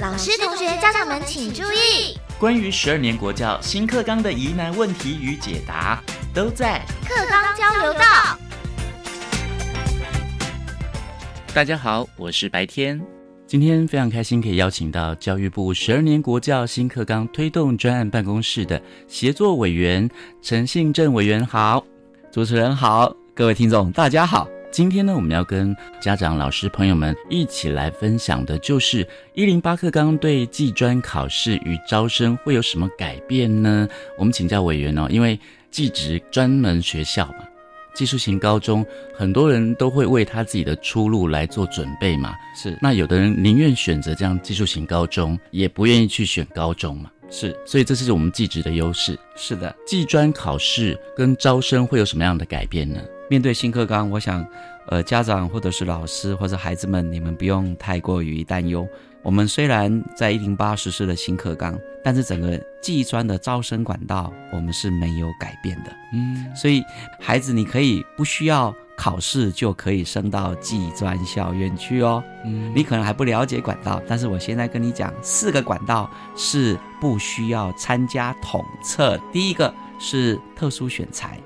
老师、同学、家长们请注意，关于十二年国教新课纲的疑难问题与解答，都在课纲交流道。大家好，我是白天。今天非常开心可以邀请到教育部十二年国教新课纲推动专案办公室的协作委员陈信正委员，好，主持人好，各位听众大家好。今天呢，我们要跟家长、老师朋友们一起来分享的，就是一零八课纲对技专考试与招生会有什么改变呢？我们请教委员哦，因为技职专门学校嘛，技术型高中，很多人都会为他自己的出路来做准备嘛。是，那有的人宁愿选择这样技术型高中，也不愿意去选高中嘛。是，所以这是我们技职的优势。是的，技专考试跟招生会有什么样的改变呢？面对新课纲，我想，呃，家长或者是老师或者孩子们，你们不用太过于担忧。我们虽然在一零八实施了新课纲，但是整个技专的招生管道我们是没有改变的。嗯，所以孩子你可以不需要考试就可以升到技专校院去哦。嗯，你可能还不了解管道，但是我现在跟你讲，四个管道是不需要参加统测。第一个是特殊选材。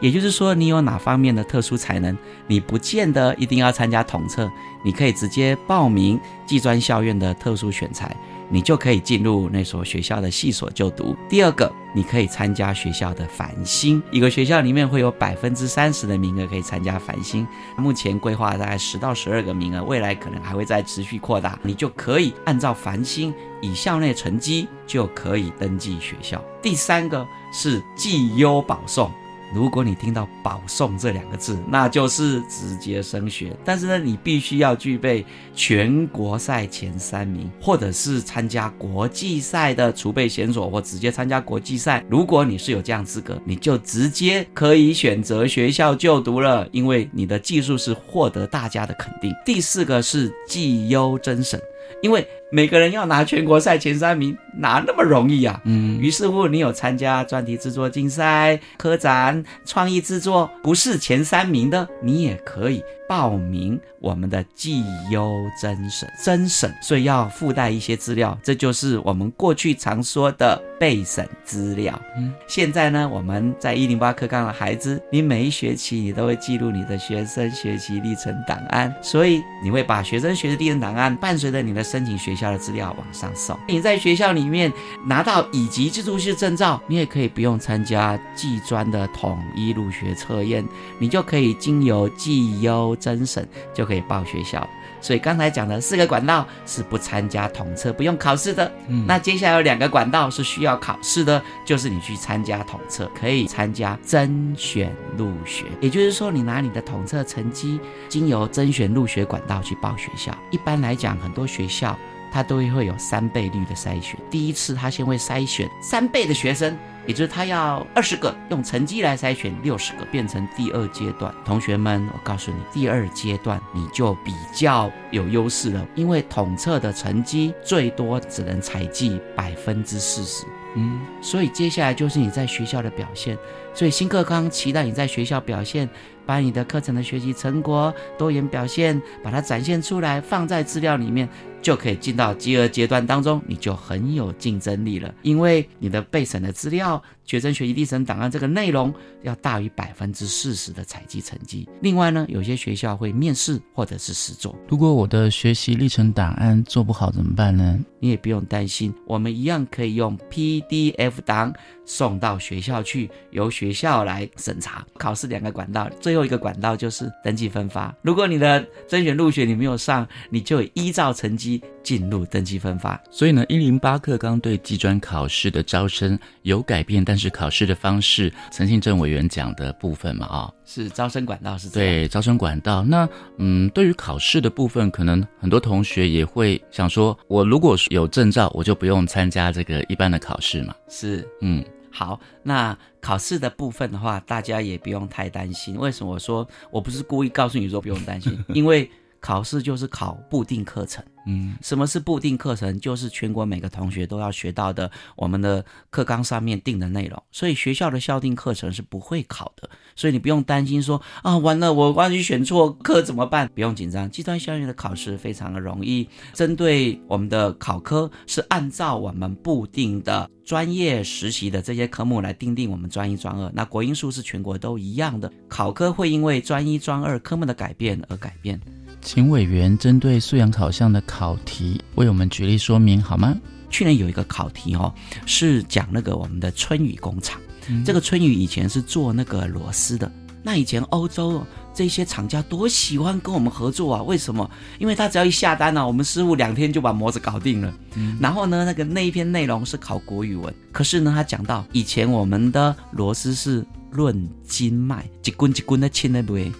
也就是说，你有哪方面的特殊才能，你不见得一定要参加统测，你可以直接报名技专校院的特殊选材，你就可以进入那所学校的系所就读。第二个，你可以参加学校的繁星，一个学校里面会有百分之三十的名额可以参加繁星，目前规划大概十到十二个名额，未来可能还会再持续扩大，你就可以按照繁星以校内成绩就可以登记学校。第三个是绩优保送。如果你听到保送这两个字，那就是直接升学。但是呢，你必须要具备全国赛前三名，或者是参加国际赛的储备选手，或直接参加国际赛。如果你是有这样资格，你就直接可以选择学校就读了，因为你的技术是获得大家的肯定。第四个是绩优甄审。因为每个人要拿全国赛前三名，哪那么容易啊？嗯，于是乎，你有参加专题制作竞赛、科展、创意制作，不是前三名的，你也可以报名我们的绩优甄审。甄审，所以要附带一些资料，这就是我们过去常说的备审资料。嗯，现在呢，我们在一零八课纲的孩子，你每一学期你都会记录你的学生学习历程档案，所以你会把学生学习历程档案伴随着你的申请学校的资料往上送。你在学校里面拿到乙级制度系证照，你也可以不用参加技专的统一入学测验，你就可以经由绩优甄审就可以报学校。所以刚才讲的四个管道是不参加统测、不用考试的。嗯，那接下来有两个管道是需要考试的，就是你去参加统测，可以参加甄选入学。也就是说，你拿你的统测成绩，经由甄选入学管道去报学校。一般来讲，很多学校。它都会有三倍率的筛选，第一次它先会筛选三倍的学生，也就是他要二十个，用成绩来筛选六十个，变成第二阶段。同学们，我告诉你，第二阶段你就比较有优势了，因为统测的成绩最多只能采集百分之四十，嗯，所以接下来就是你在学校的表现。所以新课纲期待你在学校表现。把你的课程的学习成果、多元表现，把它展现出来，放在资料里面，就可以进到饥饿阶段当中，你就很有竞争力了。因为你的备审的资料、学生学习历程档案这个内容要大于百分之四十的采集成绩。另外呢，有些学校会面试或者是实做。如果我的学习历程档案做不好怎么办呢？你也不用担心，我们一样可以用 PDF 档送到学校去，由学校来审查。考试两个管道，最后。一个管道就是登记分发。如果你的甄选入学你没有上，你就依照成绩进入登记分发。所以呢，一零八课刚对技专考试的招生有改变，但是考试的方式，陈信正委员讲的部分嘛，啊，是招生管道是对招生管道。那嗯，对于考试的部分，可能很多同学也会想说，我如果有证照，我就不用参加这个一般的考试嘛。是，嗯。好，那考试的部分的话，大家也不用太担心。为什么我说我不是故意告诉你说不用担心？因为考试就是考固定课程，嗯，什么是固定课程？就是全国每个同学都要学到的，我们的课纲上面定的内容。所以学校的校定课程是不会考的，所以你不用担心说啊，完了我万一选错课怎么办？不用紧张，技专校园的考试非常的容易，针对我们的考科是按照我们固定的专业实习的这些科目来定定我们专一专二。那国英数是全国都一样的，考科会因为专一专二科目的改变而改变。请委员针对素养考项的考题为我们举例说明好吗？去年有一个考题哦，是讲那个我们的春雨工厂。这个春雨以前是做那个螺丝的。那以前欧洲这些厂家多喜欢跟我们合作啊？为什么？因为他只要一下单呢，我们师傅两天就把模子搞定了。然后呢，那个那一篇内容是考国语文，可是呢，他讲到以前我们的螺丝是论斤卖，几斤几斤的切那对。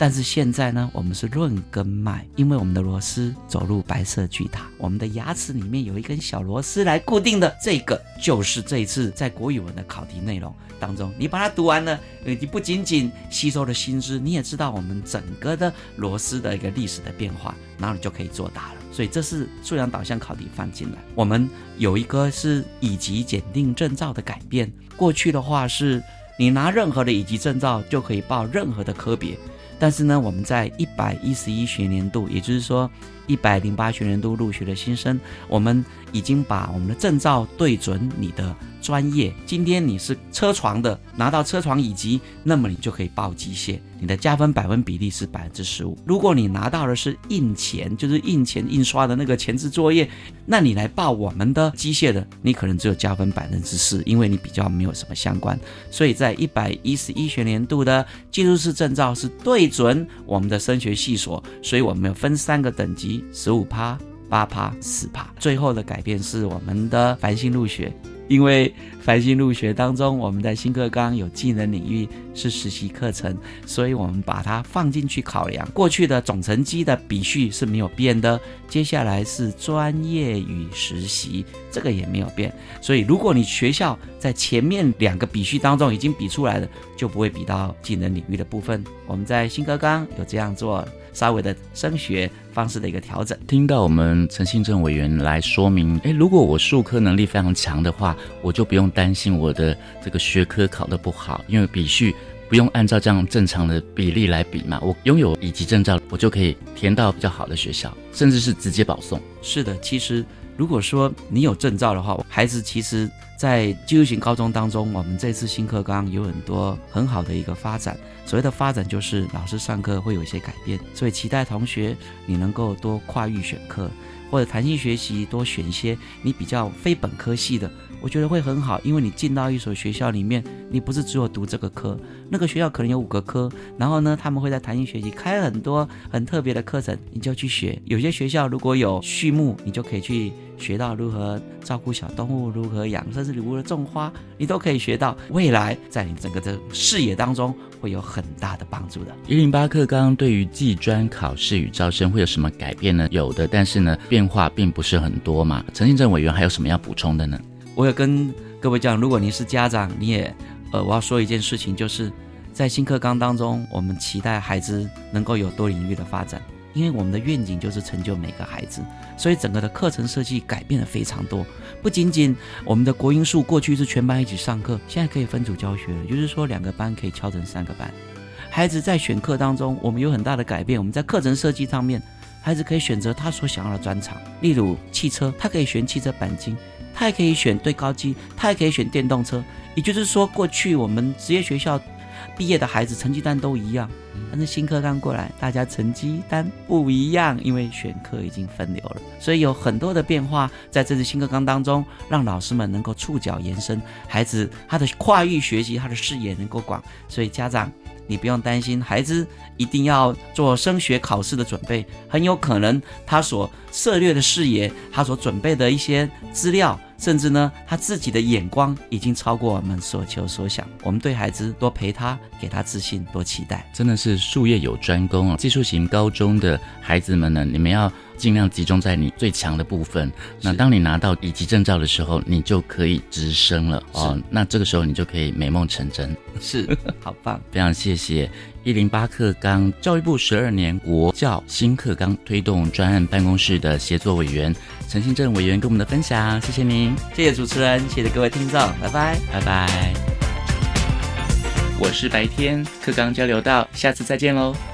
但是现在呢，我们是论根卖，因为我们的螺丝走入白色巨塔，我们的牙齿里面有一根小螺丝来固定的，这个就是这一次在国语文的考题内容当中，你把它读完了，你不仅仅吸收了新知，你也知道我们整个的螺丝的一个历史的变化，然后你就可以作答了。所以这是素养导向考题放进来。我们有一个是乙级检定证照的改变，过去的话是你拿任何的乙级证照就可以报任何的科别。但是呢，我们在一百一十一学年度，也就是说一百零八学年度入学的新生，我们已经把我们的证照对准你的。专业，今天你是车床的，拿到车床乙级，那么你就可以报机械，你的加分百分比例是百分之十五。如果你拿到的是印钱，就是印钱印刷的那个前置作业，那你来报我们的机械的，你可能只有加分百分之四，因为你比较没有什么相关。所以在一百一十一学年度的技术士证照是对准我们的升学系所，所以我们有分三个等级，十五趴、八趴、四趴。最后的改变是我们的繁星入学。因为繁星入学当中，我们在新课纲有技能领域是实习课程，所以我们把它放进去考量。过去的总成绩的比序是没有变的，接下来是专业与实习，这个也没有变。所以如果你学校在前面两个比序当中已经比出来了，就不会比到技能领域的部分。我们在新课纲有这样做。稍微的升学方式的一个调整。听到我们陈信正委员来说明，诶，如果我数科能力非常强的话，我就不用担心我的这个学科考得不好，因为比序不用按照这样正常的比例来比嘛。我拥有乙级证照，我就可以填到比较好的学校，甚至是直接保送。是的，其实如果说你有证照的话，孩子其实。在技术型高中当中，我们这次新课纲有很多很好的一个发展。所谓的发展，就是老师上课会有一些改变，所以期待同学你能够多跨域选课，或者弹性学习，多选一些你比较非本科系的。我觉得会很好，因为你进到一所学校里面，你不是只有读这个科，那个学校可能有五个科，然后呢，他们会在弹性学习开很多很特别的课程，你就去学。有些学校如果有序幕，你就可以去学到如何照顾小动物，如何养，甚至如何种花，你都可以学到。未来在你整个的视野当中会有很大的帮助的。一零八课纲对于技专考试与招生会有什么改变呢？有的，但是呢，变化并不是很多嘛。陈信正委员还有什么要补充的呢？我有跟各位讲，如果您是家长，你也，呃，我要说一件事情，就是在新课纲当中，我们期待孩子能够有多领域的发展，因为我们的愿景就是成就每个孩子，所以整个的课程设计改变了非常多。不仅仅我们的国音数过去是全班一起上课，现在可以分组教学了，就是说两个班可以敲成三个班。孩子在选课当中，我们有很大的改变。我们在课程设计上面，孩子可以选择他所想要的专长，例如汽车，他可以选汽车钣金。他也可以选对高机，他也可以选电动车。也就是说，过去我们职业学校毕业的孩子成绩单都一样，但是新课刚过来，大家成绩单不一样，因为选课已经分流了，所以有很多的变化在这次新课纲当中，让老师们能够触角延伸，孩子他的跨域学习，他的视野能够广，所以家长。你不用担心，孩子一定要做升学考试的准备，很有可能他所涉猎的视野，他所准备的一些资料，甚至呢，他自己的眼光已经超过我们所求所想。我们对孩子多陪他，给他自信，多期待，真的是术业有专攻啊！技术型高中的孩子们呢，你们要尽量集中在你最强的部分。那当你拿到乙级证照的时候，你就可以直升了哦。那这个时候你就可以美梦成真。是，好棒！非常谢谢一零八课纲教育部十二年国教新课纲推动专案办公室的协作委员陈新正委员跟我们的分享，谢谢您，谢谢主持人，谢谢各位听众，拜拜，拜拜。我是白天课纲交流道，下次再见喽。